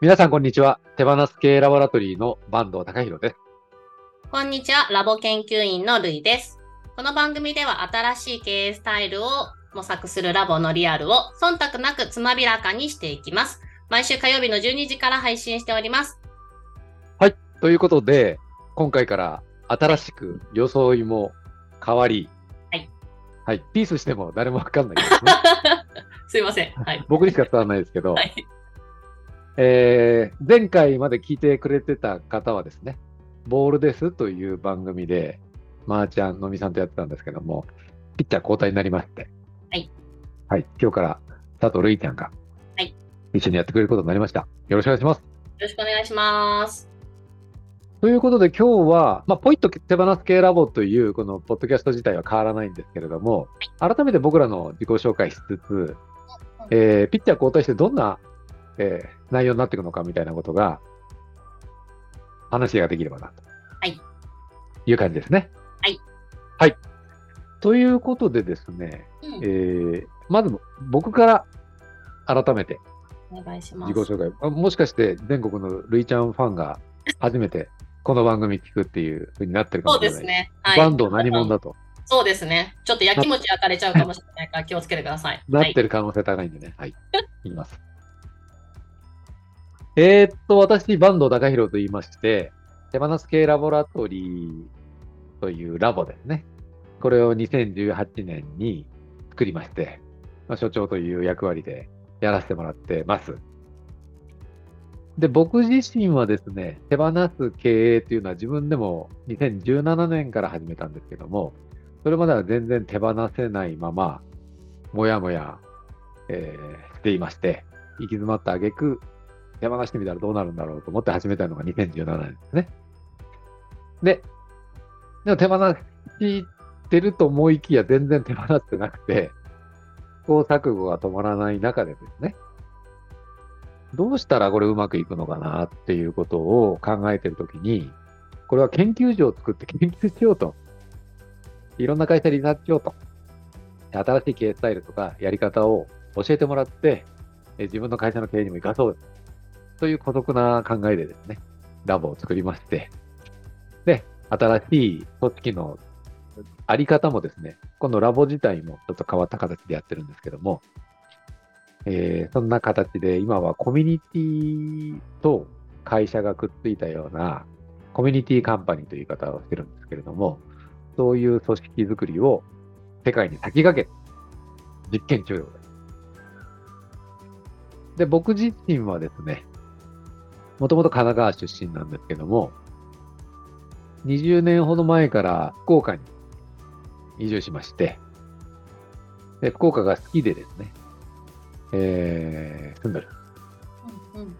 皆さん、こんにちは。手放す系ラボラトリーの坂東隆弘です。こんにちは、ラボ研究員のルイです。この番組では新しい経営スタイルを模索するラボのリアルを忖度なくつまびらかにしていきます。毎週火曜日の12時から配信しております。ということで、今回から新しく装いも変わり、はい。はい。ピースしても誰もわかんないですね。すいません。はい。僕にしか伝わらないですけど、はい。えー前回まで聞いてくれてた方はですね、ボールですという番組で、まーちゃん、のみさんとやってたんですけども、ピッチャー交代になりまして、はい。はい。今日から佐藤るいちゃんが、はい。一緒にやってくれることになりました。よろしくお願いします。よろしくお願いします。ということで今日は、まあ、ポイッと手放す系ラボというこのポッドキャスト自体は変わらないんですけれども、改めて僕らの自己紹介しつつ、えーピッチャー交代してどんな、えー内容になっていくのかみたいなことが話ができればなと。はい。いう感じですね。はい。はい。ということでですね、うんえーまず僕から改めてお願いします。自己紹介。あもしかして全国のルイちゃんファンが 初めてこの番組聞くっていう風になってるかそうもしれない。ですね。はい。バンド何者だとそうですね。ちょっとやきもち焼かれちゃうかもしれないから気をつけてください。なってる可能性高いんでね。はい。いきます。えーっと、私、坂東隆弘と言いまして、手放す系ラボラトリーというラボですね。これを2018年に作りまして、まあ、所長という役割でやらせてもらってます。で、僕自身はですね、手放す経営というのは自分でも2017年から始めたんですけども、それまでは全然手放せないまま、もやもや、えーしていまして、行き詰まった挙句、手放してみたらどうなるんだろうと思って始めたのが2017年ですね。で、でも手放してると思いきや全然手放ってなくて、試行錯誤が止まらない中でですね、どうしたらこれうまくいくのかなっていうことを考えてるときに、これは研究所を作って研究しようと。いろんな会社になっちゃおうと。新しい経営スタイルとかやり方を教えてもらって、自分の会社の経営にも生かそうという孤独な考えでですね、ラボを作りまして、で、新しい組織のあり方もですね、このラボ自体もちょっと変わった形でやってるんですけども、えーそんな形で今はコミュニティと会社がくっついたようなコミュニティカンパニーという言い方をしてるんですけれども、そういう組織づくりを世界に先駆け、実験中でございます。で、僕自身はですね、もともと神奈川出身なんですけども、20年ほど前から福岡に移住しまして、で福岡が好きでですね、えー住んでる。うんうん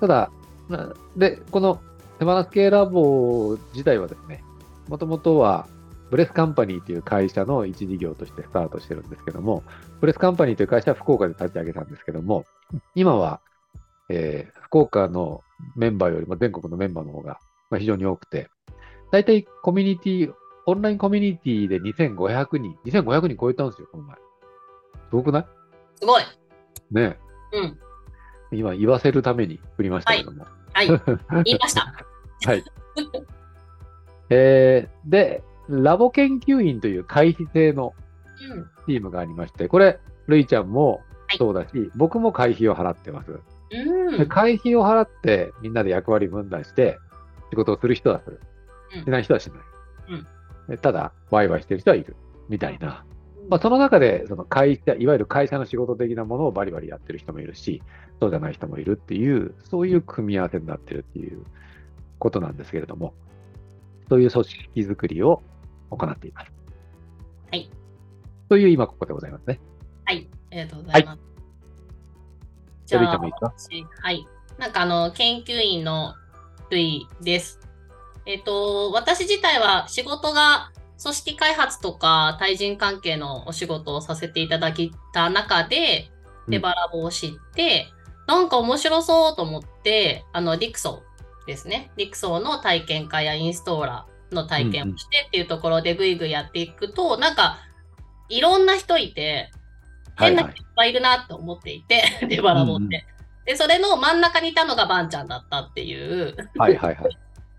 ただ、なで、この手放す系ラボ自体はですね、もともとはブレスカンパニーという会社の一事業としてスタートしてるんですけども、ブレスカンパニーという会社は福岡で立ち上げたんですけども、今は、えー福岡のメンバーよりも全国のメンバーの方がまあ非常に多くて、大体コミュニティ、オンラインコミュニティで2500人、2500人超えたんですよ、この前。すごくない？すごい。ねうん。え今言わせるために振りましたけども。はい。言いました。はい。えーで、ラボ研究員という会費制のうん。チームがありまして、これ、るいちゃんもはいそうだし、僕も会費を払ってます。うん。で会費を払って、みんなで役割分担して、仕事をする人はする。うんしない人はしない。うんでただ、ワイワイしてる人はいる。みたいな。まあ、その中で、その会社、いわゆる会社の仕事的なものをバリバリやってる人もいるし、そうじゃない人もいるっていう、そういう組み合わせになってるっていうことなんですけれども、そういう組織づくりを行っています。はい。という今ここでございますね。はい。ありがとうございます。じゃあ、るいちゃんもいいですか私はい。なんかあの、研究員のルイです。えっ、と、私自体は仕事が組織開発とか対人関係のお仕事をさせていただいた中で、うん手バラボを知って、なんか面白そうと思って、あの、リクソーですね。リクソーの体験会やインストーラーの体験をしてっていうところでぐいぐいやっていくと、なんか、いろんな人いて、変な人いっぱいいるなと思っていて、デバラボって。で、それの真ん中にいたのがバンちゃんだったっていうはいはいはい。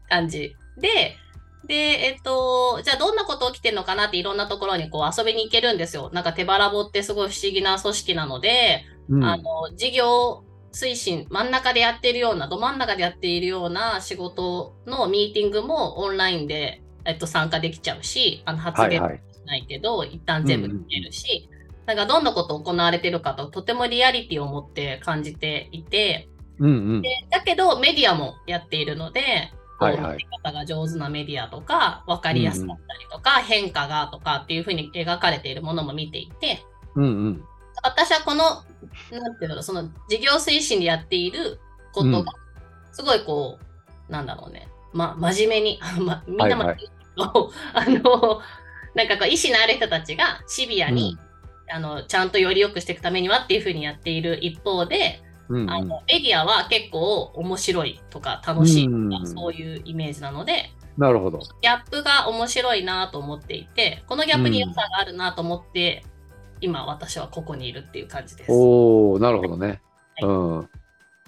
感じ。で、で、えっと、じゃあどんなこと起きてるのかなっていろんなところにこう遊びに行けるんですよ。なんか手羽ラボってすごい不思議な組織なので、うんあの、事業推進、真ん中でやっているような、ど真ん中でやっているような仕事のミーティングもオンラインで、えっと、参加できちゃうし、あの発言ははいはい。しないけど、一旦全部聞けるし、なんかどんなこと行われてるかととてもリアリティを持って感じていて、うんうん。でだけどメディアもやっているので、はいはい。方が上手なメディアとか、分かりやすかったりとか、変化がとかっていうふうに描かれているものも見ていて、うんうん。私はこの、なんていうの、その事業推進でやっていることが、すごいこう、なんだろうね、ま、真面目に、ま、みんなも、はい あの、なんかこう、意志のある人たちがシビアに、あの、ちゃんとより良くしていくためにはっていうふうにやっている一方で、うんうんあのメディアは結構面白いとか楽しいとか、うんそういうイメージなので、なるほど。ギャップが面白いなと思っていて、このギャップに良さがあるなと思って、今私はここにいるっていう感じです。おおなるほどね。はいうん。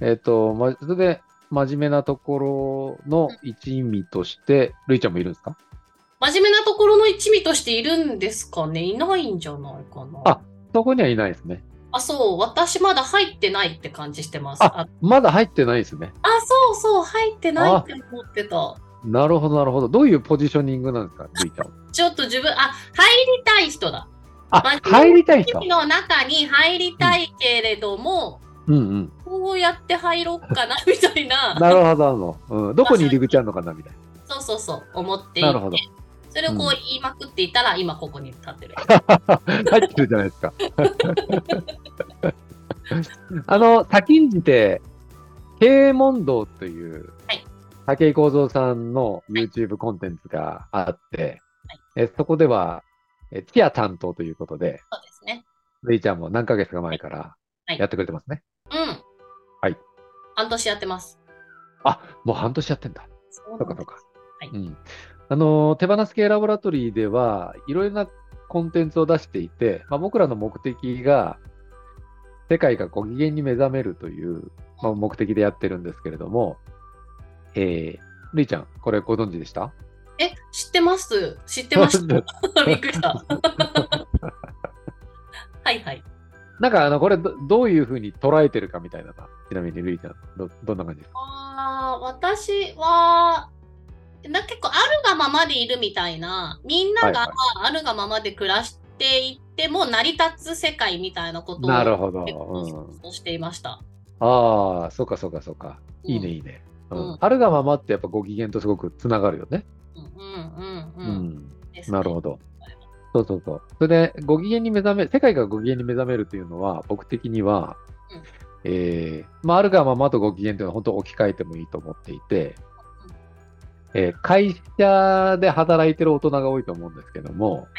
えっ、と、ま、それで、真面目なところの一味として、るいちゃんもいるんですか？真面目なところの一味としているんですかねいないんじゃないかな。あそこにはいないですね。あそう、私まだ入ってないって感じしてます。ああ、まだ入ってないですね。あそうそう、入ってないって思ってた。なるほど、なるほど。どういうポジショニングなんですか、るいちゃんは？ちょっと自分、あ、入りたい人だ。あま、入りたい人。の中に入りたいけれども、うんうん。こうやって入ろうかなみたいな、なるほど、うん。どこに入り口あるのかな、みたいそうそうそう、思っていなるほどて、それをこううん言いまくっていたら、今ここに立ってる。な。入ってるじゃないですか。あの、先んじて、経営問答という、はい武井幸三さんの YouTube コンテンツがあって、えそこでは、えチア担当ということで、そうですね。るいちゃんも何ヶ月か前からはいやってくれてますね。うん。はい。半年やってます。あ、もう半年やってんだ。そうそうかそうか。はいうん。あの、手放す系ラボラトリーでは、いろいろなコンテンツを出していて、まあ、僕らの目的が、世界がご機嫌に目覚めるという、まあ、目的でやってるんですけれども、えー、るいちゃん、これご存知でした？え、知ってます知ってました びっくりした。はいはい。なんか、あの、これど、どういうふうに捉えてるかみたいなちなみにるいちゃん、ど、どんな感じですか？あー私は、な結構あるがままでいるみたいな、みんながはいあるがままで暮らしていっても成り立つ世界みたいなことをなるほど。うん。そうしていました。ああ、そうかそうかそうか。いいね、うんいいね。ううんん。あるがままってやっぱご機嫌とすごくつながるよね。うんうんううんうん。ねなるほど。そうそうそう。それで、ご機嫌に目覚め、世界がご機嫌に目覚めるというのは、僕的には、うんえーまあ、あるがままとご機嫌というのは本当置き換えてもいいと思っていて、えー会社で働いてる大人が多いと思うんですけども、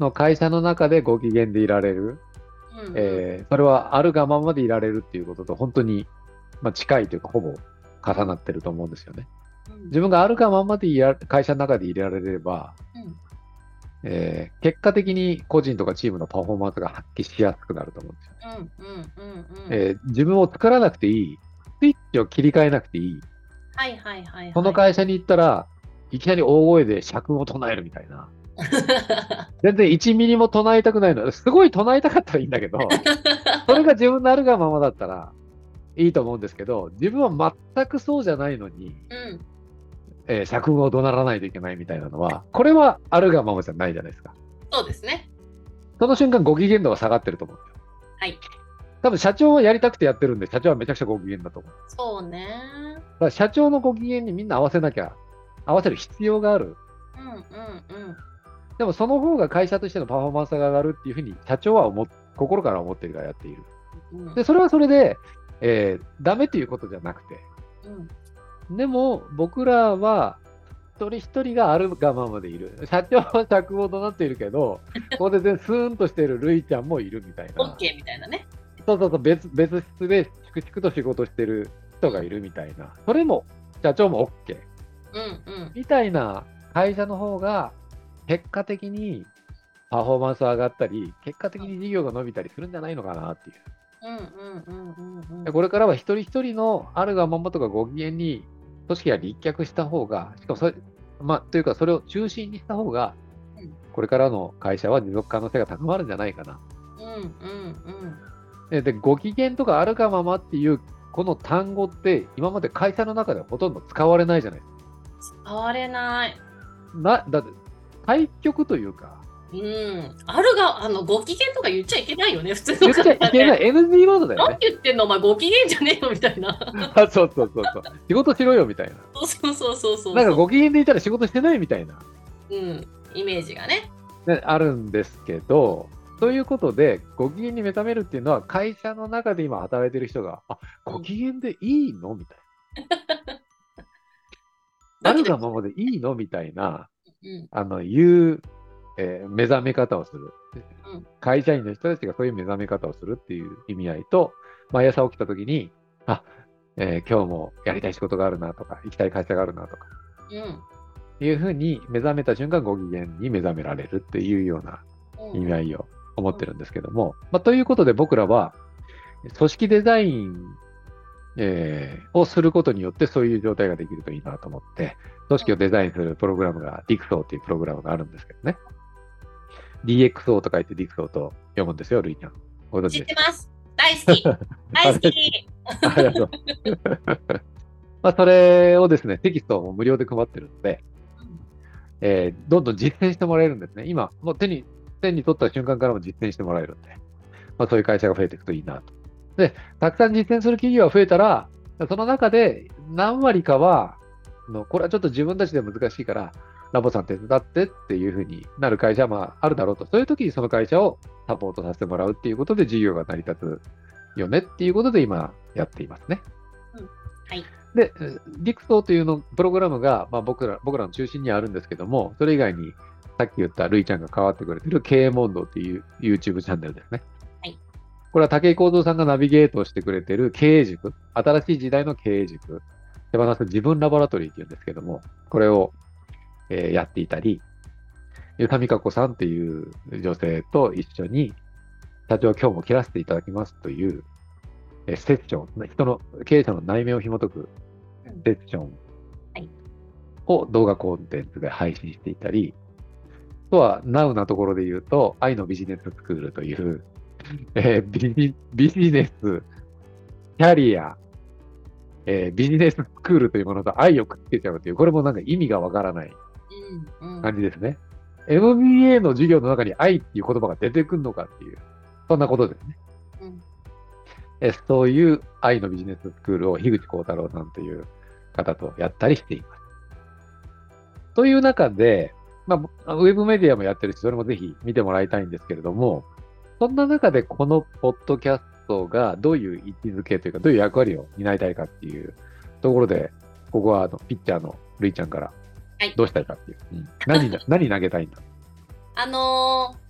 の会社の中でご機嫌でいられる、えーそれはあるがままでいられるっていうことと本当に、まあ、近いというか、ほぼ重なってると思うんですよね。うん自分があるがままでいら会社の中でいられれば、うんえー結果的に個人とかチームのパフォーマンスが発揮しやすくなると思うんですよ。自分を作らなくていい、スイッチを切り替えなくていい、はいはいはいはい。その会社に行ったら、いきなり大声で社訓を唱えるみたいな。全然1ミリも唱えたくないの。すごい唱えたかったらいいんだけど、それが自分のあるがままだったらいいと思うんですけど、自分は全くそうじゃないのに、うん。えー社訓を怒鳴らないといけないみたいなのは、これはあるがままじゃないじゃないですか。そうですね。その瞬間、ご機嫌度が下がってると思うんですよ。はい。多分社長はやりたくてやってるんで、社長はめちゃくちゃご機嫌だと思う。そうね。だから社長のご機嫌にみんな合わせなきゃ、合わせる必要がある。うんうんうん。でもその方が会社としてのパフォーマンスが上がるっていうふうに社長は思っ心から思っているからやっている。うんで、それはそれで、えーダメということじゃなくて、うんでも僕らは一人一人があるがままでいる。社長は尺ほどなっているけど、ここで全然スーンとしているルイちゃんもいるみたいな。オッケーみたいなね。そうそうそう、別別室で粛々と仕事してる人がいるみたいな。それも社長も OK。うんうん。みたいな会社の方が、結果的にパフォーマンス上がったり、結果的に事業が伸びたりするんじゃないのかなっていう。これからは一人一人のあるがままとかご機嫌に組織が立脚した方が、しかもそれ、まあ、というかそれを中心にした方がうん、これからの会社は持続可能性が高まるんじゃないかな。うんうんうん。で、でご機嫌とかあるがままっていうこの単語って今まで会社の中ではほとんど使われないじゃない使われない。な、だって対局というか、うん。あるが、あの、ご機嫌とか言っちゃいけないよね、普通の言っちゃいけない NG ワードだよ何ね。言ってんのお前ご機嫌じゃねえよみたいな。あ そうそうそうそう。仕事しろよみたいな。そうそうそうそうそう。なんかご機嫌でいたら仕事してないみたいな。うん。イメージがね。ね、あるんですけど、ということで、ご機嫌に目覚めるっていうのは、会社の中で今働いてる人が、あご機嫌でいいの？みたいな。あるがままでいいの？みたいな、うん。あの、いう、えー目覚め方をする、うん会社員の人たちがそういう目覚め方をするっていう意味合いと、毎朝起きたときに、あ、えー今日もやりたい仕事があるなとか、行きたい会社があるなとか、うん。いうふうに目覚めた瞬間、ご機嫌に目覚められるっていうようなうん意味合いを思ってるんですけども、まあ、ということで僕らは、組織デザイン、えーをすることによってそういう状態ができるといいなと思って、組織をデザインするプログラムが DIXO っていうプログラムがあるんですけどね。DXO と書いて DIXO と読むんですよ、ルイちゃん。ご存知ってます。大好き。大好き。ありがとう。まあ、それをですね、テキストを無料で配ってるので、えーどんどん実践してもらえるんですね。今、もう手に、手に取った瞬間からも実践してもらえるんで、まあ、そういう会社が増えていくといいなと。で、たくさん実践する企業が増えたら、その中で何割かは、あのこれはちょっと自分たちで難しいから、ラボさん手伝ってっていうふうになる会社はまああるだろうと。そういう時にその会社をサポートさせてもらうっていうことで事業が成り立つよねっていうことで今やっていますね。はい。で、ディクソーというのプログラムが、まあ、僕ら僕らの中心にはあるんですけども、それ以外にさっき言ったルイちゃんが関わってくれてる経営問答っていう YouTube チャンネルですね。はい。これは武井幸三さんがナビゲートをしてくれてる経営塾、新しい時代の経営塾、手放す自分ラボラトリーっていうんですけども、これを、えーやっていたり、ゆかみかこさんっていう女性と一緒に、社長今日も切らせていただきますという、えーセッション、人の経営者の内面を紐解くうんセッションはいを動画コンテンツで配信していたり、あとは、ナウなところで言うと、愛のビジネススクールという、えービジビジネス、キャリア、えービジネススクールというものと愛をくっつけちゃうという、これもなんか意味がわからないうんうん。感じですね。MBA の授業の中に愛っていう言葉が出てくるのかっていう、そんなことですね。うんえそういう愛のビジネススクールを樋口幸太郎さんという方とやったりしています。という中で、まあ、ウェブメディアもやってるし、それもぜひ見てもらいたいんですけれども、そんな中でこのポッドキャストがどういう位置づけというか、どういう役割を担いたいかっていうところで、ここはあのピッチャーのルイちゃんからはい。どうしたいかっていう。うん。何な 何投げたいんだ？あのー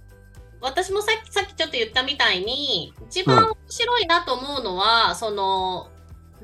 私もさっきさっきちょっと言ったみたいに一番面白いなと思うのは、その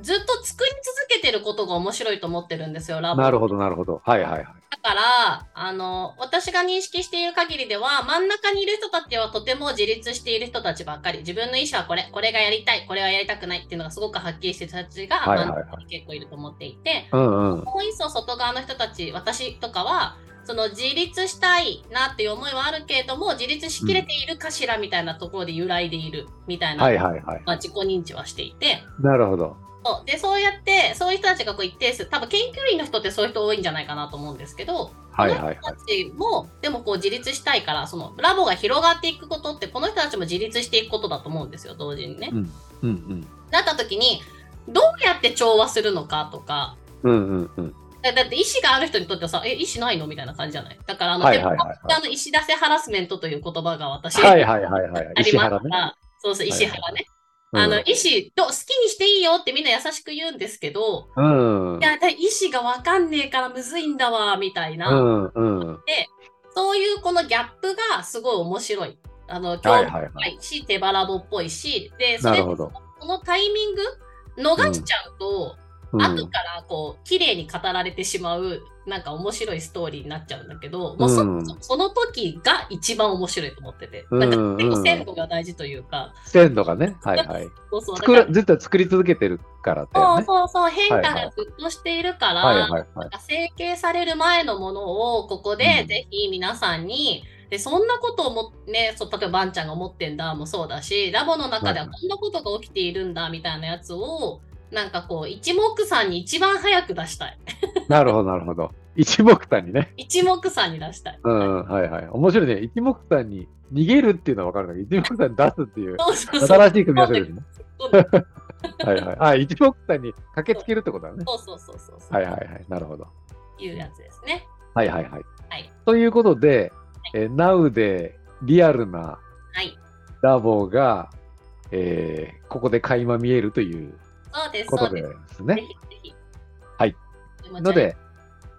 ずっと作り続けてることが面白いと思ってるんですよラボなるほど、なるほど。はいはいはい。だからあの私が認識している限りでは真ん中にいる人たちはとても自立している人たちばっかり自分の意思はこれこれがやりたいこれはやりたくないっていうのがすごくはっきりしてる人たちがはいはいはい真ん中に結構いると思っていて。もう一層外側の人たち、私とかは、その自立したいなっていう思いはあるけれども、自立しきれているかしらみたいなところで揺らいでいるみたいな、はいはいはい。まあ、自己認知はしていて、なるほど。そうでそうやって、そういう人たちがこう一定数、多分研究員の人ってそういう人多いんじゃないかなと思うんですけど、はいはいはいこの人たちも、でもこう自立したいから、そのラボが広がっていくことって、この人たちも自立していくことだと思うんですよ、同時にね。うんうんなった時に、どうやって調和するのかとか、うん。うんうんうん。だだって意思がある人にとってはさ、え、意思ないの？みたいな感じじゃない？だから、あの、はいはいはいはいあの石出せハラスメントという言葉が私、はいはいはいはい。あり。ますから、そうそう、石原ね。あの、うん意思と好きにしていいよってみんな優しく言うんですけど、うん。いや、だ意思がわかんねえからむずいんだわ、みたいな、うんうん。そういうこのギャップがすごい面白い。あの、興味。深いし、手バラボっぽいし、で、それ。このタイミング逃しちゃうと、うん。後からこう綺麗に語られてしまうなんか面白いストーリーになっちゃうんだけど、もうん。そその時が一番面白いと思ってて、うんなんかうん。結構鮮度が大事というか、鮮度がね、はいはい。そうそう。ずっと作り続けてるからだそうよね。そうそう変化はいはい。がずっとしているから、はいはい。はないん。か成形される前のものをここでうん。ぜひ皆さんに、でそんなことをもねそう例えばバンちゃんが思ってんだもそうだしラボの中でははこんなことが起きているんだみたいなやつをなんかこう一目散に一番早く出したいなるほど、なるほど。一目散にね。一目散に出したい。うん、はいはい。面白いね。一目散に逃げるっていうのは分かるんだけど、一目散に出すっていう新しい組み合わせですね。はいはい。あ、一目散に駆けつけるってことだね。そうそうそうそうはいはいはい。なるほど。いうやつですね。はいはいはい。はいということで、えー Now でリアルなはい。ラボが、えーここで垣間見えるという。ことでそうですすね。ぜひぜひ。はい。ので、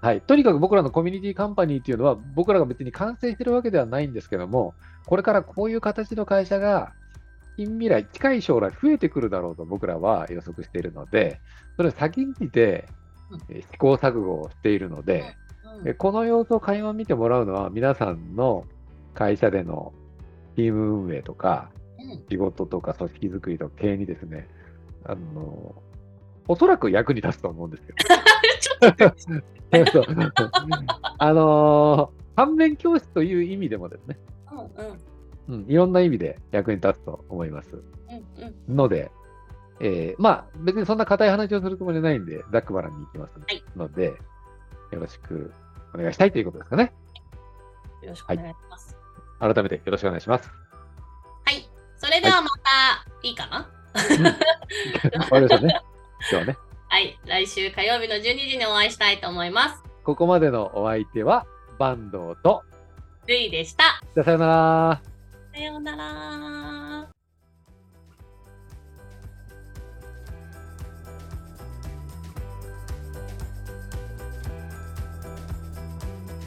はい、とにかく僕らのコミュニティカンパニーっていうのは、僕らが別に完成してるわけではないんですけども、これからこういう形の会社が、近未来、近い将来増えてくるだろうと僕らは予測しているので、それを先んじて試行錯誤をしているので、うんえこの様子を垣間見てもらうのは、皆さんの会社でのチーム運営とか、うん仕事とか組織づくりとか経営にですね、あの、おそらく役に立つと思うんですよ。あのー反面教師という意味でもですね、うんうんうん、いろんな意味で役に立つと思いますうんうんので、えーまあ別にそんな硬い話をするつもりはないんで、ざっくばらんに行きますはいので、よろしくお願いしたいということですかね。よろしくお願いします。改めてよろしくお願いします。はい。それではまた、い、いかな？わかりましたね。今日はね。はい。来週火曜日の12時にお会いしたいと思います。ここまでのお相手は、坂東と、ルイでした。じゃあさよなら。さようなら。